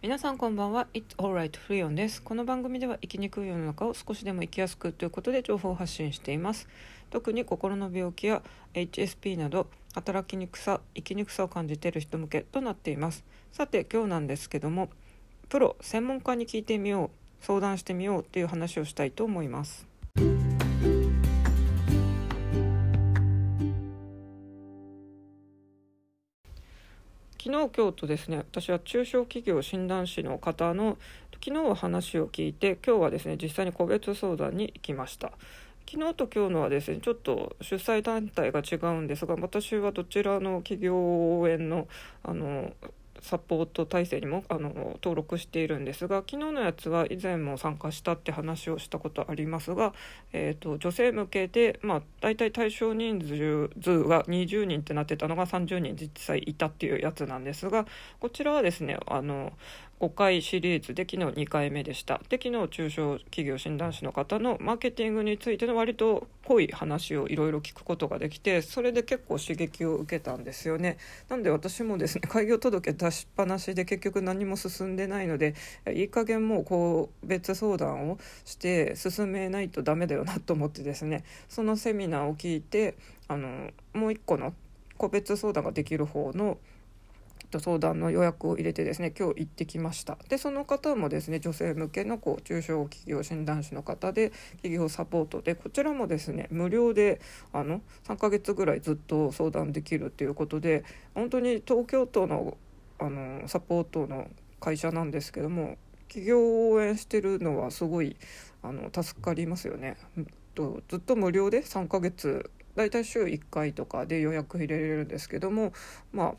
皆さんこんばんは。It's alright フリオンです。この番組では生きにくい世の中を少しでも生きやすくということで情報を発信しています。特に心の病気や HSP など働きにくさ生きにくさを感じている人向けとなっています。さて今日なんですけどもプロ専門家に聞いてみよう相談してみようという話をしたいと思います。昨日今日とですね私は中小企業診断士の方の昨日は話を聞いて今日はですね実際に個別相談に行きました。昨日と今日のはですねちょっと主催団体が違うんですが私はどちらの企業応援のあのサポート体制にもあの登録しているんですが昨日のやつは以前も参加したって話をしたことありますが、えーと、女性向けで、まあ、大体対象人数が20人ってなってたのが30人実際いたっていうやつなんですがこちらはですねあの5回シリーズで昨日2回目でした。で昨日中小企業診断士の方のマーケティングについての割と濃い話をいろいろ聞くことができてそれで結構刺激を受けたんですよね。なんで私もですね 開業届出しっぱなしで結局何も進んでないのでいい加減もう個別相談をして進めないとダメだよなと思ってですねそのセミナーを聞いてあのもう一個の個別相談ができる方のと相談の予約を入れてですね今日行ってきましたでその方もですね女性向けのこう中小企業診断士の方で企業サポートでこちらもですね無料であの3ヶ月ぐらいずっと相談できるということで本当に東京都のあのサポートの会社なんですけども企業を応援してるのはすごいあの助かりますよね。とずっと無料で3ヶ月だいたい週1回とかで予約入れれるんですけどもまあ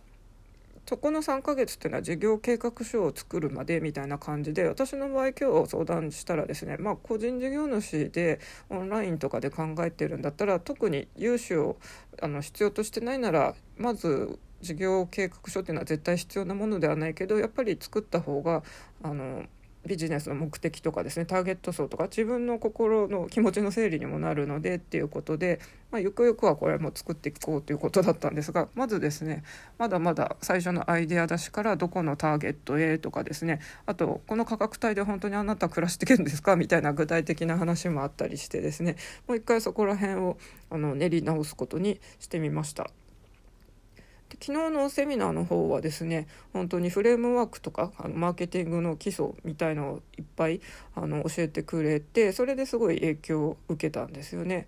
そこの3ヶ月っていうのは事業計画書を作るまでみたいな感じで私の場合今日相談したらですねまあ個人事業主でオンラインとかで考えてるんだったら特に融資をあの必要としてないならまず事業計画書っていうのは絶対必要なものではないけどやっぱり作った方があのビジネスの目的とかですねターゲット層とか自分の心の気持ちの整理にもなるのでっていうことで、まあ、ゆくゆくはこれも作っていこうということだったんですがまずですねまだまだ最初のアイデア出しからどこのターゲットへとかですねあとこの価格帯で本当にあなた暮らしていけるんですかみたいな具体的な話もあったりしてですねもう一回そこら辺をあの練り直すことにしてみました。で昨日のセミナーの方はですね本当にフレームワークとかあのマーケティングの基礎みたいのをいっぱいあの教えてくれてそれですごい影響を受けたんですよね。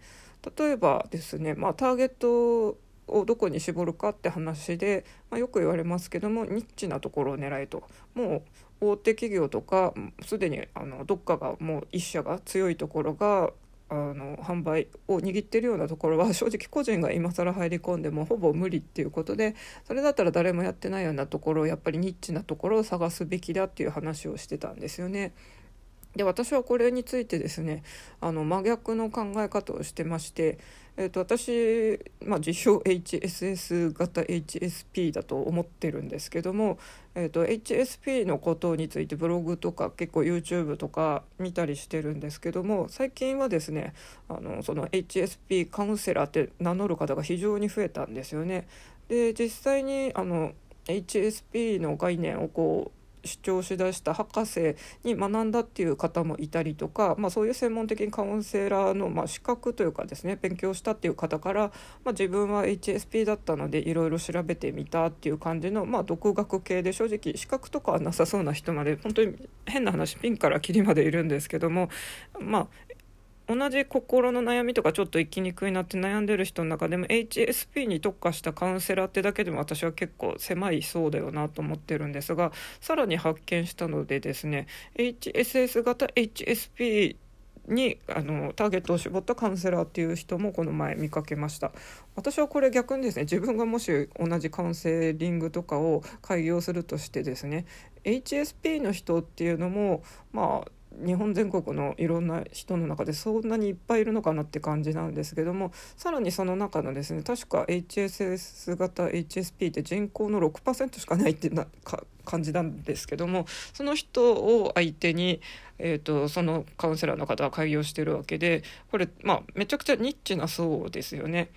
例えばですね、まあ、ターゲットをどこに絞るかって話で、まあ、よく言われますけどもニッチなところを狙えともう大手企業とかすでにあのどっかがもう一社が強いところがあの販売を握ってるようなところは 正直個人が今更入り込んでもほぼ無理っていうことでそれだったら誰もやってないようなところをやっぱりニッチなところを探すべきだっていう話をしてたんですよね。で私はこれについてですねあの真逆の考え方をしてまして、えーと、私、まあ、自称 HSS 型 HSP だと思ってるんですけども、えーと、HSP のことについてブログとか結構 YouTube とか見たりしてるんですけども最近はですねあのその HSP カウンセラーって名乗る方が非常に増えたんですよね。で実際にあの HSP の概念をこう主張しだした博士に学んだっていう方もいたりとか、まあ、そういう専門的にカウンセラーの、まあ、資格というかですね勉強したっていう方から、まあ、自分は HSP だったのでいろいろ調べてみたっていう感じの、まあ、独学系で正直資格とかはなさそうな人まで本当に変な話ピンからキリまでいるんですけども、まあ、同じ心の悩みとかちょっと生きにくいなって悩んでる人の中でも HSP に特化したカウンセラーってだけでも私は結構狭い層だよなと思ってるんですがさらに発見したのでですね HSS 型 HSP にあのターゲットを絞ったカウンセラーっていう人もこの前見かけました。私はこれ逆にですね自分がもし同じカウンセリングとかを開業するとしてですね HSP の人っていうのもまあ日本全国のいろんな人の中でそんなにいっぱいいるのかなって感じなんですけどもさらにその中のですね確か HSS 型 HSP って人口の6%しかないってなか感じなんですけどもその人を相手に、えーと、そのカウンセラーの方は開業してるわけでこれまあめちゃくちゃニッチな層ですよね。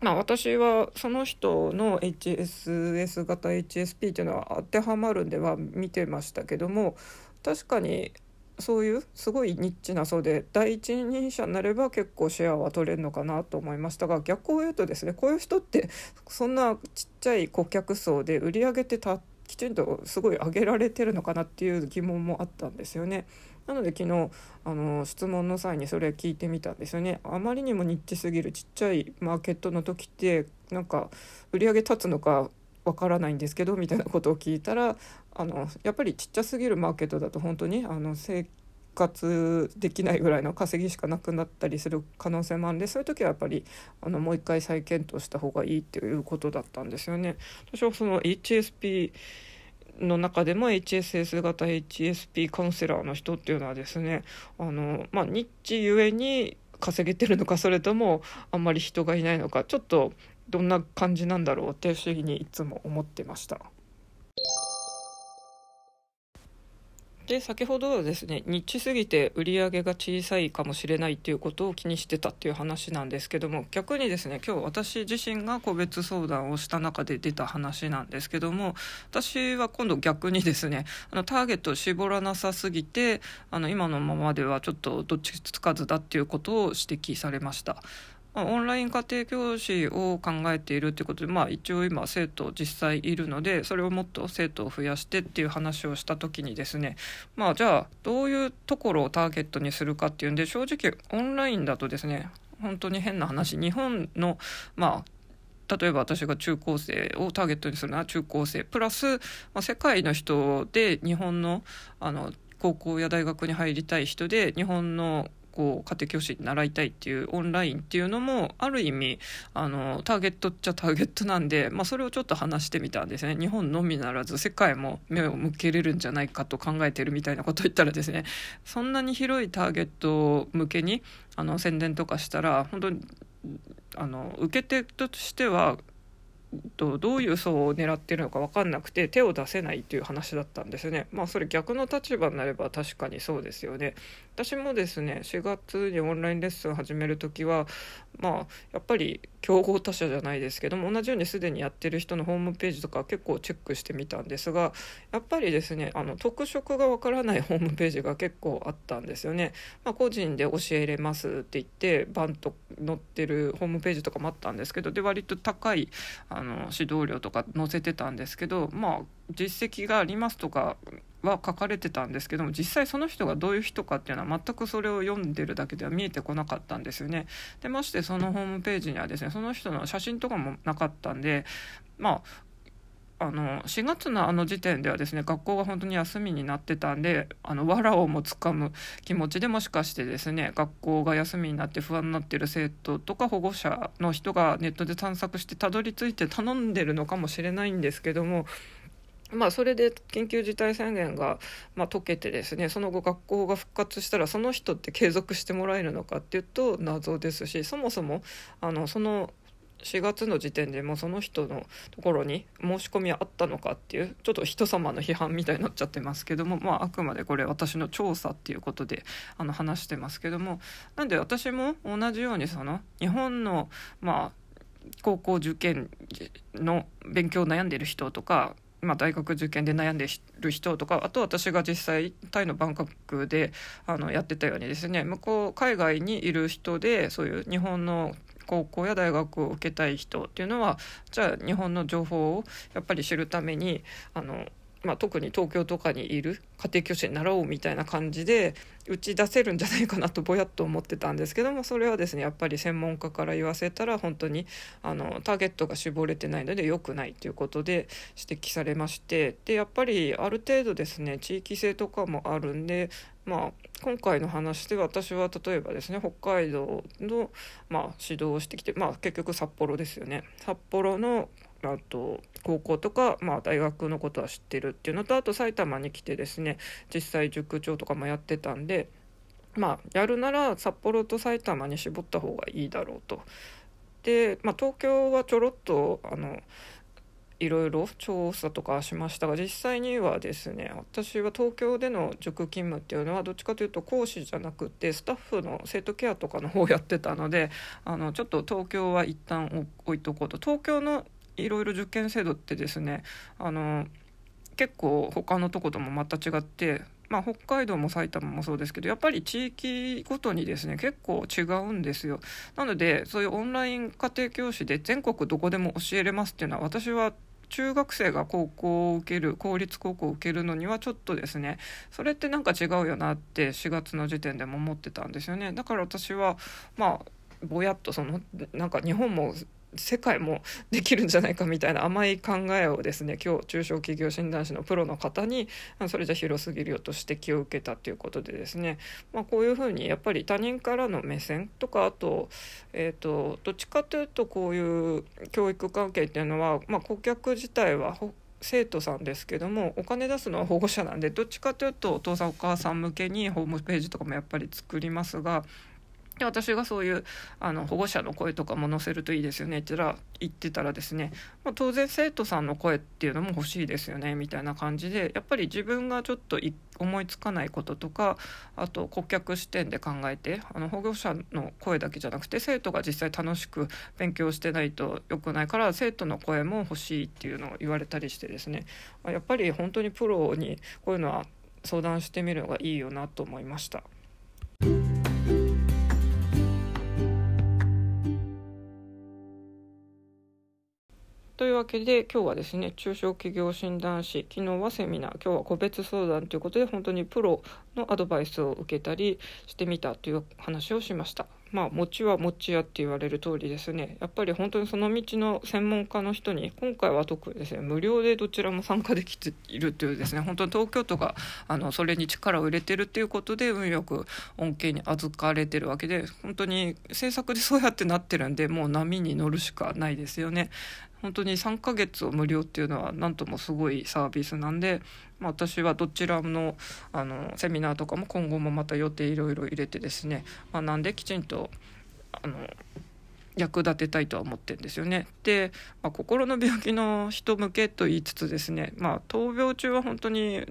まあ、私はその人の HSS 型 HSP っていうのは当てはまるんでは見てましたけども確かにそういうすごいニッチな層で第一人者になれば結構シェアは取れるのかなと思いましたが逆を言うとですねこういう人ってそんなちっちゃい顧客層で売り上げてたきちんとすごい上げられてるのかなっていう疑問もあったんですよね。なので昨日あの質問の際にそれ聞いてみたんですよね。あまりにもニッチすぎるちっちゃいマーケットの時ってなんか売り上げ立つのかわからないんですけどみたいなことを聞いたらあのやっぱりちっちゃすぎるマーケットだと本当にあの生活できないぐらいの稼ぎしかなくなったりする可能性もあるんでそういう時はやっぱりあのもう一回再検討した方がいいっていうことだったんですよね。私はその HSP の中でも HSS 型 HSP カウンセラーの人っていうのはですねあの、まあ、ニッチゆえに稼げてるのかそれともあんまり人がいないのかちょっとどんな感じなんだろうって不思議にいつも思ってました。で先ほどはですねニッチすぎて売り上げが小さいかもしれないっていうことを気にしてたっていう話なんですけども逆にですね今日私自身が個別相談をした中で出た話なんですけども私は今度逆にですねあのターゲットを絞らなさすぎてあの今のままではちょっとどっちつかずだっていうことを指摘されました。オンライン家庭教師を考えているということで、まあ、一応今生徒実際いるのでそれをもっと生徒を増やしてっていう話をした時にですねまあじゃあどういうところをターゲットにするかっていうんで正直オンラインだとですね本当に変な話日本のまあ例えば私が中高生をターゲットにするのは中高生プラス、まあ、世界の人で日本のあの高校や大学に入りたい人で日本のこう家庭教師に習いたいっていうオンラインっていうのもある意味あのターゲットっちゃターゲットなんで、まあ、それをちょっと話してみたんですね日本のみならず世界も目を向けれるんじゃないかと考えてるみたいなことを言ったらですねそんなに広いターゲット向けにあの宣伝とかしたら本当にあの受け手としてはとどういう層を狙ってるのか分かんなくて手を出せないという話だったんですね。まあそれ逆の立場になれば確かにそうですよね。私もですね4月にオンラインレッスン始める時はまあやっぱり競合他社じゃないですけども同じようにすでにやってる人のホームページとか結構チェックしてみたんですがやっぱりですねあの特色がわからないホームページが結構あったんですよね。まあ、個人で教えれますって言ってバンと載ってるホームページとかもあったんですけどで割と高いあの指導料とか載せてたんですけどまあ実績がありますとかは書かれてたんですけども実際その人がどういう人かっていうのは全くそれを読んでるだけでは見えてこなかったんですよね。でましてそのホームページにはですねその人の写真とかもなかったんでまああの4月のあの時点ではですね学校が本当に休みになってたんであの藁をもつかむ気持ちでもしかしてですね学校が休みになって不安になってる生徒とか保護者の人がネットで探索してたどり着いて頼んでるのかもしれないんですけどもまあ、それで緊急事態宣言が、まあ、解けてですねその後学校が復活したらその人って継続してもらえるのかっていうと謎ですしそもそもあのその4月の時点でもうその人のところに申し込みはあったのかっていうちょっと人様の批判みたいになっちゃってますけども、まあ、あくまでこれ私の調査っていうことであの話してますけどもなんで私も同じようにその日本のまあ高校受験の勉強を悩んでる人とかまあ、大学受験で悩んでる人とかあと私が実際タイのバンコクであのやってたようにですね向こう海外にいる人でそういう日本の高校や大学を受けたい人っていうのはじゃあ日本の情報をやっぱり知るためにあのまあ、特に東京とかにいる家庭教師になろうみたいな感じで打ち出せるんじゃないかなとぼやっと思ってたんですけどもそれはですねやっぱり専門家から言わせたら本当にあのターゲットが絞れてないので良くないということで指摘されましてでやっぱりある程度ですね地域性とかもあるんでまあ、今回の話で私は例えばですね北海道の、まあ、指導をしてきて、まあ、結局札幌ですよね。札幌のあと高校とか、まあ、大学のことは知ってるっていうのとあと埼玉に来てですね実際塾長とかもやってたんでまあやるなら札幌と埼玉に絞った方がいいだろうと。で、まあ、東京はちょろっとあのいろいろ調査とかしましたが実際にはですね私は東京での塾勤務っていうのはどっちかというと講師じゃなくてスタッフの生徒ケアとかの方をやってたのであのちょっと東京は一旦置いとこうと東京のいろいろ受験制度ってですねあの結構他のとこともまた違ってまあ、北海道も埼玉もそうですけどやっぱり地域ごとにですね結構違うんですよ。なのでそういうオンライン家庭教師で全国どこでも教えれますっていうのは私は中学生が高校を受ける公立高校を受けるのにはちょっとですねそれってなんか違うよなって4月の時点でも思ってたんですよね。だから私はまあぼやっとそのなんか日本も世界もできるんじゃないかみたいな甘い考えをですね今日中小企業診断士のプロの方にそれじゃ広すぎるよと指摘を受けたということでですね、まあ、こういうふうにやっぱり他人からの目線とかあと,、えーと、どっちかというとこういう教育関係っていうのは、まあ、顧客自体は生徒さんですけどもお金出すのは保護者なんでどっちかというとお父さんお母さん向けにホームページとかもやっぱり作りますがで私がそういうあの保護者の声とかも載せるといいですよねって言ってたらですね、まあ、当然生徒さんの声っていうのも欲しいですよねみたいな感じでやっぱり自分がちょっと思いつかないこととかあと顧客視点で考えてあの保護者の声だけじゃなくて生徒が実際楽しく勉強してないと良くないから生徒の声も欲しいっていうのを言われたりしてですねやっぱり本当にプロにこういうのは相談してみるのがいいよなと思いました。というわけで今日はですね中小企業診断士昨日はセミナー今日は個別相談ということで本当にプロのアドバイスを受けたりしてみたという話をしました。まあ餅は餅屋って言われる通りですねやっぱり本当にその道の専門家の人に今回は特にですね無料でどちらも参加できているというですね本当に東京都があのそれに力を入れてるっていうことで運よく恩恵に預かれてるわけで本当に政策でそうやってなってるんでもう波に乗るしかないですよね。本当に3ヶ月を無料っていうのは何ともすごいサービスなんで、まあ、私はどちらのあのセミナーとかも今後もまた予定いろいろ入れてですね学んできちんとあの役立てたいとは思ってるんですよね。で、まあ、心の病気の人向けと言いつつですね、まあ、闘病中は本当に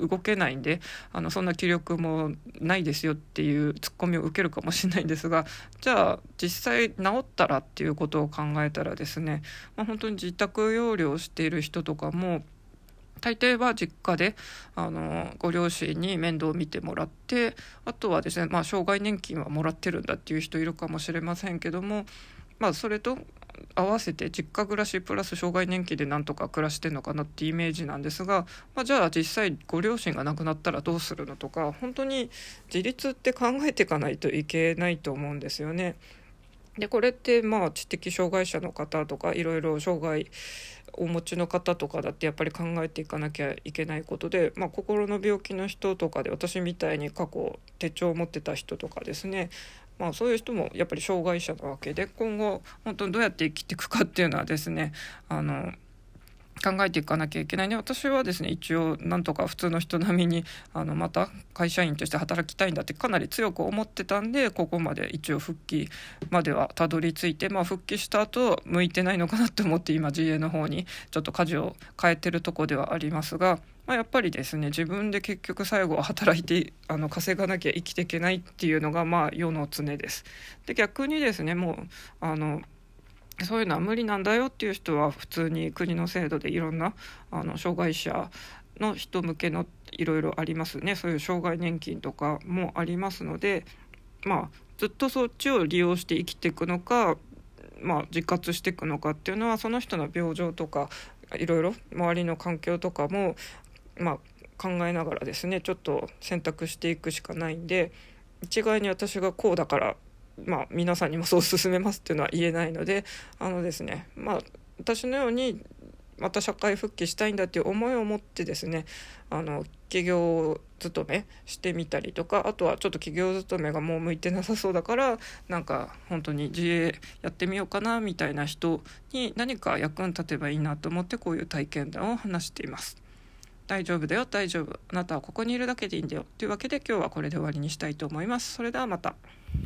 動けないんであのそんな気力もないですよっていうツッコミを受けるかもしれないんですがじゃあ実際治ったらっていうことを考えたらですね、まあ、本当に自宅療養している人とかも大抵は実家であのご両親に面倒を見てもらってあとはですね、まあ、障害年金はもらってるんだっていう人いるかもしれませんけども、まあ、それと合わせて実家暮らしプラス障害年金でなんとか暮らしてんのかなってイメージなんですが、まあ、じゃあ実際ご両親が亡くなったらどうするのとか本当に自立って考えていかないといけないと思うんですよね。でこれってまあ知的障害者の方とかいろいろ障害お持ちの方とかだってやっぱり考えていかなきゃいけないことで、まあ、心の病気の人とかで私みたいに過去手帳を持ってた人とかですねまあ、そういう人もやっぱり障害者なわけで今後本当にどうやって生きていくかっていうのはですねあの考えていかなきゃいけないね私はですね一応なんとか普通の人並みにあのまた会社員として働きたいんだってかなり強く思ってたんでここまで一応復帰まではたどり着いて、まあ、復帰した後向いてないのかなって思って今 GA の方にちょっと舵を変えてるとこではありますが。まあ、やっぱりですね自分で結局最後は働いてあの稼がなきゃ生きていけないっていうのがまあ世の常です。で逆にですねもうあのそういうのは無理なんだよっていう人は普通に国の制度でいろんなあの障害者の人向けのいろいろありますねそういう障害年金とかもありますのでまあずっとそっちを利用して生きていくのかまあ自活していくのかっていうのはその人の病状とかいろいろ周りの環境とかもまあ考えながらですねちょっと選択していくしかないんで一概に私がこうだからまあ、皆さんにもそう勧めますっていうのは言えないのであのですねまあ私のようにまた社会復帰したいんだっていう思いを持ってですねあの企業勤めしてみたりとかあとはちょっと企業勤めがもう向いてなさそうだからなんか本当に自営やってみようかなみたいな人に何か役に立てばいいなと思ってこういう体験談を話しています。大丈夫だよ大丈夫あなたはここにいるだけでいいんだよというわけで今日はこれで終わりにしたいと思います。それではまた。